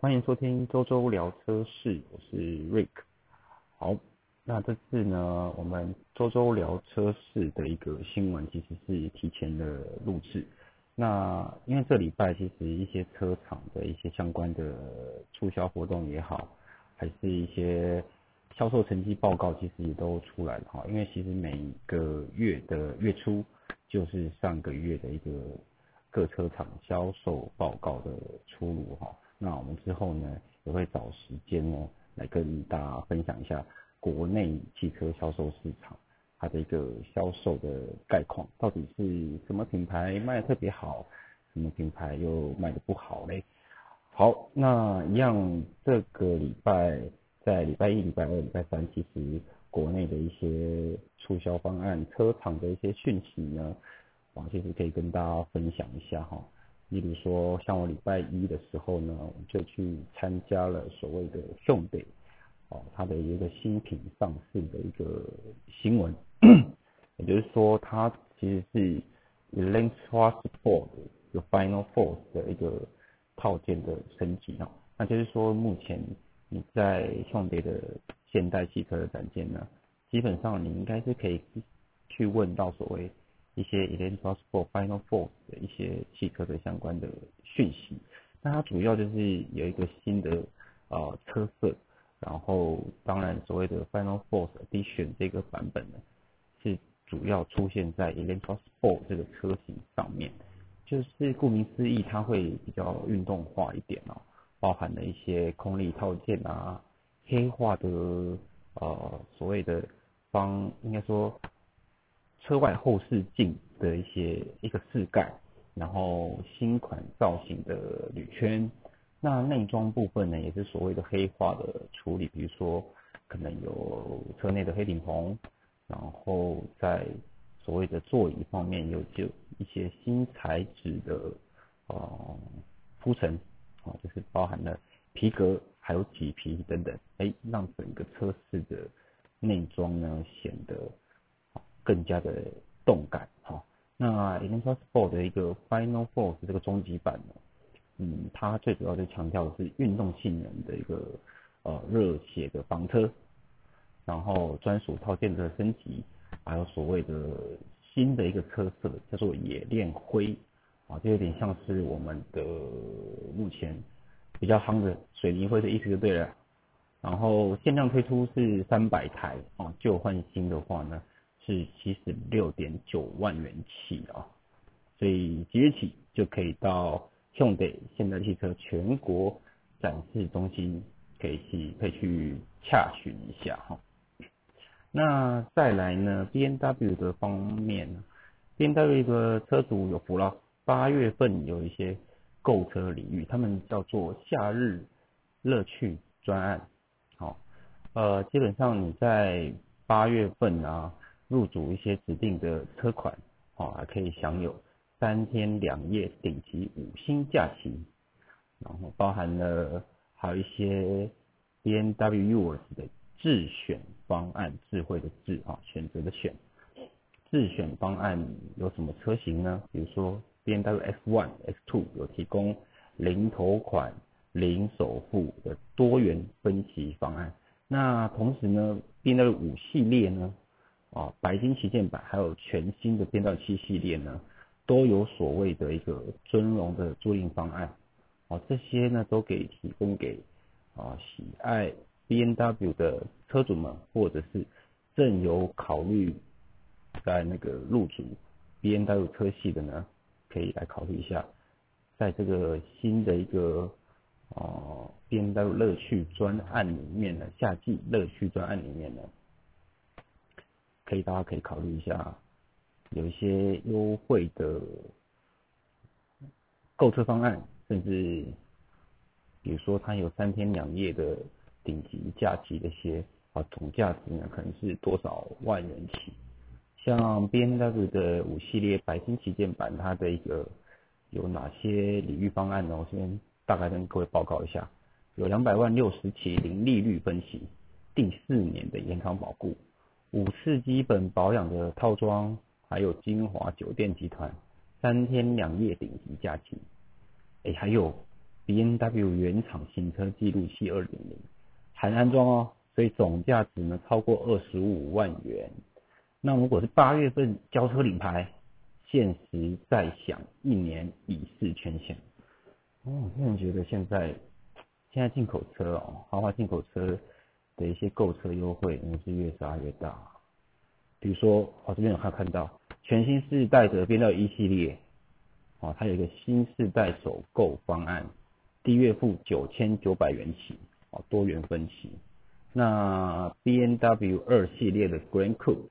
欢迎收听周周聊车市，我是 Rick。好，那这次呢，我们周周聊车市的一个新闻其实是提前的录制。那因为这礼拜其实一些车厂的一些相关的促销活动也好，还是一些销售成绩报告，其实也都出来了哈。因为其实每个月的月初就是上个月的一个。各车厂销售报告的出炉哈，那我们之后呢也会找时间呢来跟大家分享一下国内汽车销售市场它的一个销售的概况，到底是什么品牌卖的特别好，什么品牌又卖的不好嘞？好，那一样这个礼拜在礼拜一、礼拜二、礼拜三，其实国内的一些促销方案、车厂的一些讯息呢。啊，其实可以跟大家分享一下哈。例如说，像我礼拜一的时候呢，我就去参加了所谓的兄弟哦，它的一个新品上市的一个新闻，也就是说，它其实是 Elantra Sport 有 Final Force 的一个套件的升级哦。那就是说，目前你在兄弟的现代汽车的展件呢，基本上你应该是可以去问到所谓。一些 Elantra Sport Final Four 的一些汽车的相关的讯息，那它主要就是有一个新的呃车色，然后当然所谓的 Final Four Edition 这个版本呢，是主要出现在 Elantra Sport 这个车型上面，就是顾名思义，它会比较运动化一点哦，包含了一些空力套件啊，黑化的呃所谓的方应该说。车外后视镜的一些一个饰盖，然后新款造型的铝圈，那内装部分呢也是所谓的黑化的处理，比如说可能有车内的黑顶棚，然后在所谓的座椅方面有就一些新材质的呃铺陈，啊就是包含了皮革还有麂皮等等，哎让整个车室的内装呢显得。更加的动感哈，那 Elantra Sport 的一个 Final Force 这个终极版呢，嗯，它最主要就强调的是运动性能的一个呃热血的房车，然后专属套件的升级，还有所谓的新的一个车色叫做冶炼灰啊，就有点像是我们的目前比较夯的水泥灰的意思就对了，然后限量推出是三百台啊，旧换新的话呢。是七十六点九万元起啊，所以即日起就可以到兄弟现代汽车全国展示中心，可以去可以去洽询一下哈。那再来呢，B N W 的方面，B N W 的车主有福了，八月份有一些购车领域，他们叫做夏日乐趣专案，好，呃，基本上你在八月份啊。入主一些指定的车款，哦，还可以享有三天两夜顶级五星假期，然后包含了还有一些 B N W U S 的自选方案，智慧的智啊，选择的选，自选方案有什么车型呢？比如说 B N W S One、S Two 有提供零头款、零首付的多元分期方案，那同时呢，B N W 五系列呢？啊，白金旗舰版还有全新的变道器系列呢，都有所谓的一个尊荣的租赁方案。啊，这些呢都可以提供给啊喜爱 B N W 的车主们，或者是正有考虑在那个入主 B N W 车系的呢，可以来考虑一下，在这个新的一个啊 B N W 乐趣专案里面呢，夏季乐趣专案里面呢。可以，大家可以考虑一下，有一些优惠的购车方案，甚至比如说它有三天两夜的顶级假期的一些啊，总价值呢可能是多少万元起。像 B N W 的五系列白金旗舰版，它的一个有哪些礼遇方案呢？我先大概跟各位报告一下，有两百万六十起零利率分期，第四年的延长保固。五次基本保养的套装，还有金华酒店集团三天两夜顶级假期，哎，还有 B N W 原厂行车记录器二点零，含安装哦，所以总价值呢超过二十五万元。那如果是八月份交车领牌，限时再享一年以示权限。哦，个人觉得现在现在进口车哦，豪华进口车的一些购车优惠，真是越杀越大。比如说，我这边有看看到全新世代的 B 到一系列，哦，它有一个新世代首购方案，低月付九千九百元起，哦，多元分期。那 B N W 二系列的 Grand Coupe，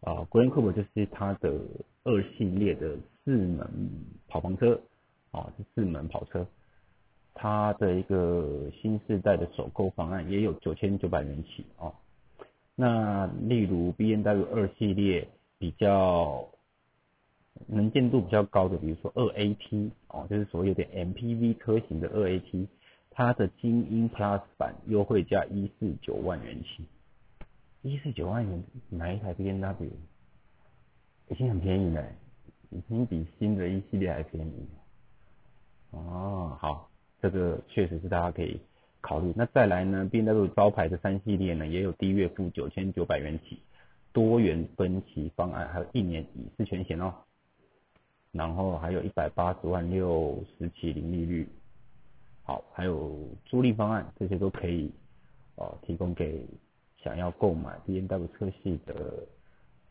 啊，Grand Coupe 就是它的二系列的四门跑房车，啊，是四门跑车，它的一个新世代的首购方案也有九千九百元起，哦。那例如 B N W 二系列比较能见度比较高的，比如说二 A T 哦，就是所谓的 M P V 车型的二 A T，它的精英 Plus 版优惠价一四九万元起，一四九万元买一台 B N W 已经很便宜了，已经比新的一系列还便宜。哦，好，这个确实是大家可以。考虑那再来呢？B N W 招牌的三系列呢，也有低月付九千九百元起，多元分期方案，还有一年以示全险哦。然后还有一百八十万六十期零利率，好，还有租赁方案，这些都可以哦，提供给想要购买 B N W 车系的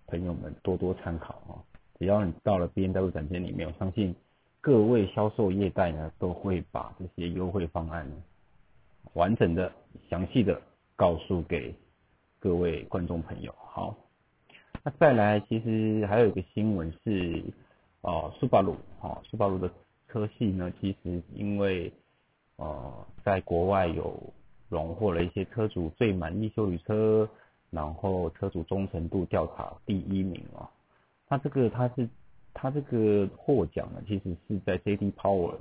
朋友们多多参考哦。只要你到了 B N W 展厅里面，我相信各位销售业代呢，都会把这些优惠方案。完整的、详细的告诉给各位观众朋友。好，那再来，其实还有一个新闻是，哦，斯巴鲁，哦，斯巴鲁的车系呢，其实因为，呃，在国外有荣获了一些车主最满意修理车，然后车主忠诚度调查第一名啊。那这个他是他这个获奖呢，其实是在 JD Power。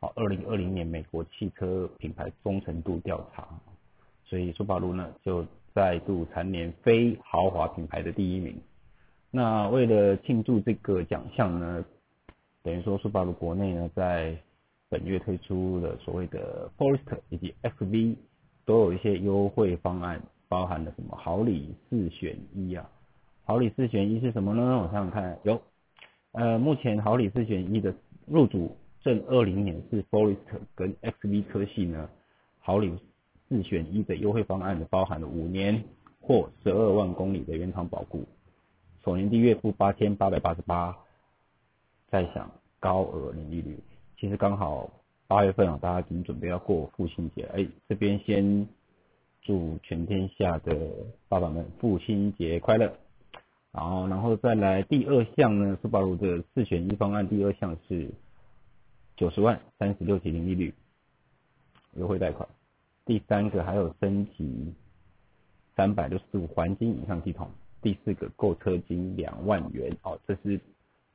好，二零二零年美国汽车品牌忠诚度调查，所以苏巴鲁呢就再度蝉联非豪华品牌的第一名。那为了庆祝这个奖项呢，等于说苏巴鲁国内呢在本月推出了所谓的 Forester 以及 XV 都有一些优惠方案，包含了什么好礼四选一啊？好礼四选一是什么呢？我想想看，有，呃，目前好礼四选一的入主。正二零年是 Forest 跟 XV 车系呢，好礼四选一的优惠方案呢，包含了五年或十二万公里的原厂保固，首年第月付八千八百八十八，再享高额零利率。其实刚好八月份啊，大家已经准备要过父亲节，哎，这边先祝全天下的爸爸们父亲节快乐。好，然后再来第二项呢，斯巴鲁的四选一方案，第二项是。九十万三十六期零利率优惠贷款，第三个还有升级三百六十五环境影像系统，第四个购车金两万元哦，这是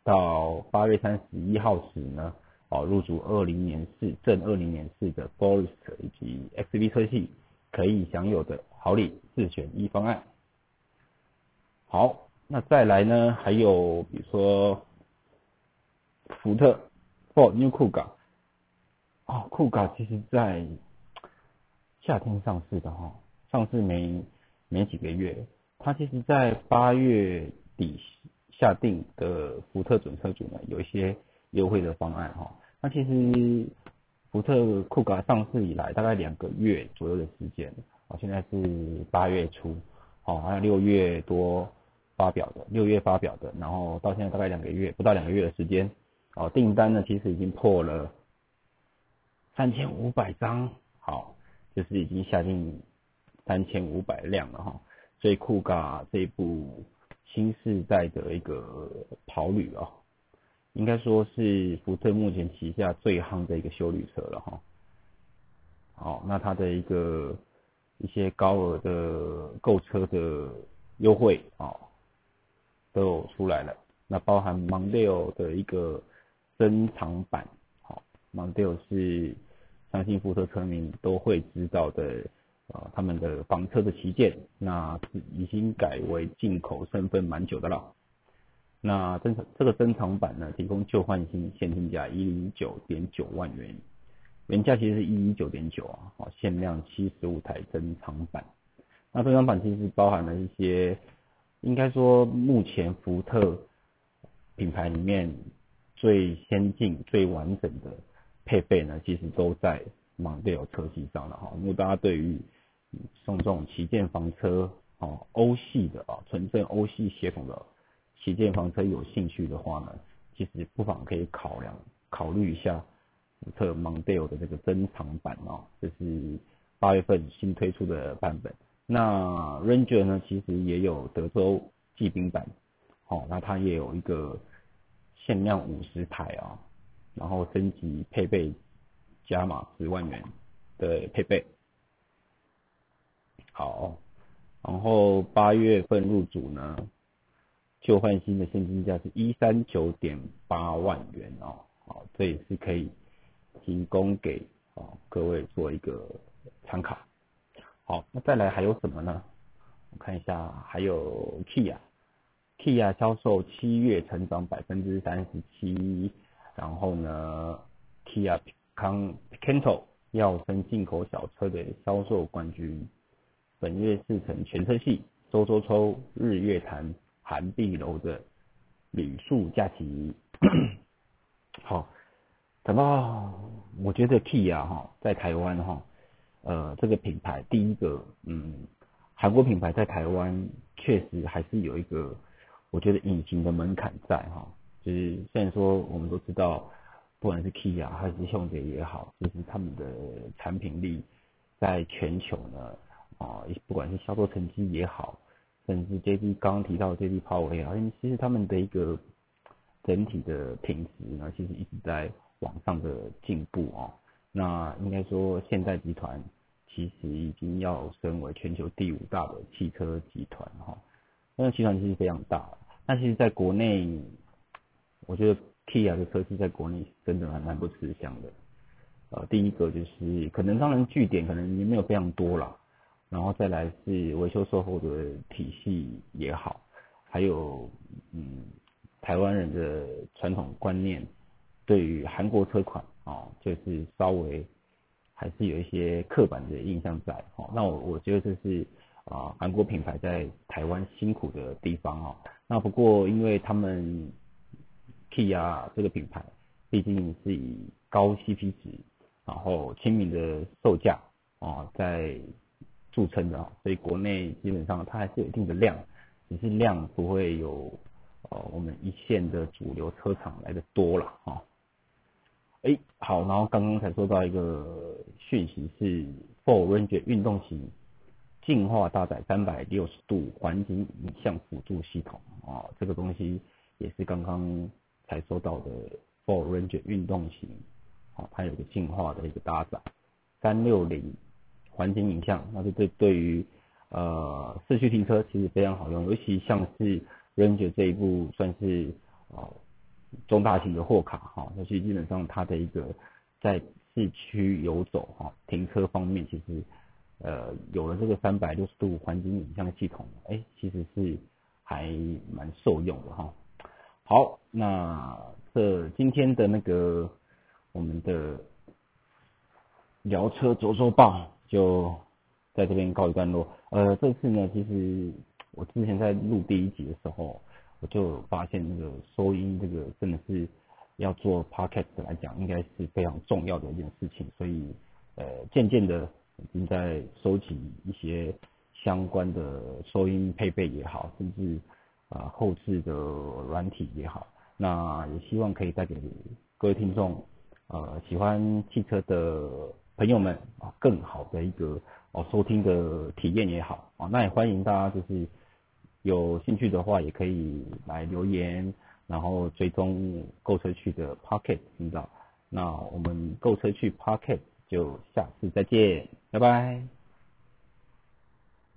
到八月三十一号时呢哦入主二零年式正二零年式的 Forest 以及 XV 车系可以享有的好礼四选一方案。好，那再来呢还有比如说福特。哦，New 酷咖，哦，酷咖其实在夏天上市的哈，上市没没几个月，它其实在八月底下定的福特准车主呢，有一些优惠的方案哈。那其实福特酷咖上市以来大概两个月左右的时间，哦，现在是八月初，哦，还有六月多发表的，六月发表的，然后到现在大概两个月，不到两个月的时间。哦，订单呢其实已经破了三千五百张，好，就是已经下定三千五百辆了哈。所以酷咖这部新世代的一个跑旅啊，应该说是福特目前旗下最夯的一个修旅车了哈。好，那它的一个一些高额的购车的优惠啊，都有出来了。那包含 Mondeo 的一个。珍藏版，好，Mondeo 是相信福特车迷都会知道的，呃，他们的房车的旗舰，那已经改为进口身份蛮久的了。那珍藏这个珍藏版呢，提供旧换新，现金价一零九点九万元，原价其实是一一九点九啊，哦，限量七十五台珍藏版。那珍藏版其实包含了一些，应该说目前福特品牌里面最先进、最完整的配备呢，其实都在蒙迪欧车系上了哈。如果大家对于送这种旗舰房车哦，欧系的啊，纯正欧系血统的旗舰房车有兴趣的话呢，其实不妨可以考量考虑一下福特蒙迪欧的这个珍藏版哦，这是八月份新推出的版本。那 Ranger 呢，其实也有德州骑兵版，哦，那它也有一个限量五十台啊，然后升级配备加码十万元的配备。好，然后八月份入主呢，旧换新的现金价是一三九点八万元哦，好，这也是可以提供给哦各位做一个参考。好，那再来还有什么呢？我看一下，还有 Kia，Kia 销售七月成长百分之三十七，然后呢，Kia Picanto 要升进口小车的销售冠军，本月试乘全车系，周周抽日月潭寒碧楼的旅宿假期。好，等到我觉得 Kia 哈，在台湾哈。呃，这个品牌第一个，嗯，韩国品牌在台湾确实还是有一个，我觉得隐形的门槛在哈。就是虽然说我们都知道，不管是 Kia 还是 Hyundai 也好，就是他们的产品力在全球呢，啊，不管是销售成绩也好，甚至 JD 刚刚提到 JD Power 也好，其实他们的一个整体的品质呢，其实一直在往上的进步啊。那应该说，现代集团其实已经要升为全球第五大的汽车集团哈。那集团其实非常大，那其实在国内，我觉得 Kia 的车系在国内真的还蛮不吃香的。呃，第一个就是可能当然据点可能也没有非常多啦，然后再来是维修售后的体系也好，还有嗯台湾人的传统观念对于韩国车款。哦，就是稍微还是有一些刻板的印象在，哦，那我我觉得这是啊韩国品牌在台湾辛苦的地方哦。那不过因为他们 Kia 这个品牌毕竟是以高 CP 值，然后亲民的售价啊在著称的，所以国内基本上它还是有一定的量，只是量不会有呃我们一线的主流车厂来的多了哈。哎，好，然后刚刚才收到一个讯息是，For Ranger 运动型进化搭载三百六十度环境影像辅助系统啊，这个东西也是刚刚才收到的，For Ranger 运动型，啊，它有个进化的一个搭载三六零环境影像，那是对对于呃市区停车其实非常好用，尤其像是 Ranger 这一部算是啊。中大型的货卡哈，那其实基本上它的一个在市区游走哈，停车方面其实呃有了这个三百六十度环境影像系统，哎，其实是还蛮受用的哈。好，那这今天的那个我们的聊车周周报就在这边告一段落。呃，这次呢，其实我之前在录第一集的时候。我就发现那个收音这个真的是要做 podcast 来讲，应该是非常重要的一件事情。所以呃，渐渐的已经在收集一些相关的收音配备也好，甚至啊后置的软体也好。那也希望可以带给各位听众呃喜欢汽车的朋友们啊更好的一个哦收听的体验也好啊。那也欢迎大家就是。有兴趣的话，也可以来留言，然后追踪购车去的 Pocket 频道。那我们购车去 Pocket 就下次再见，拜拜。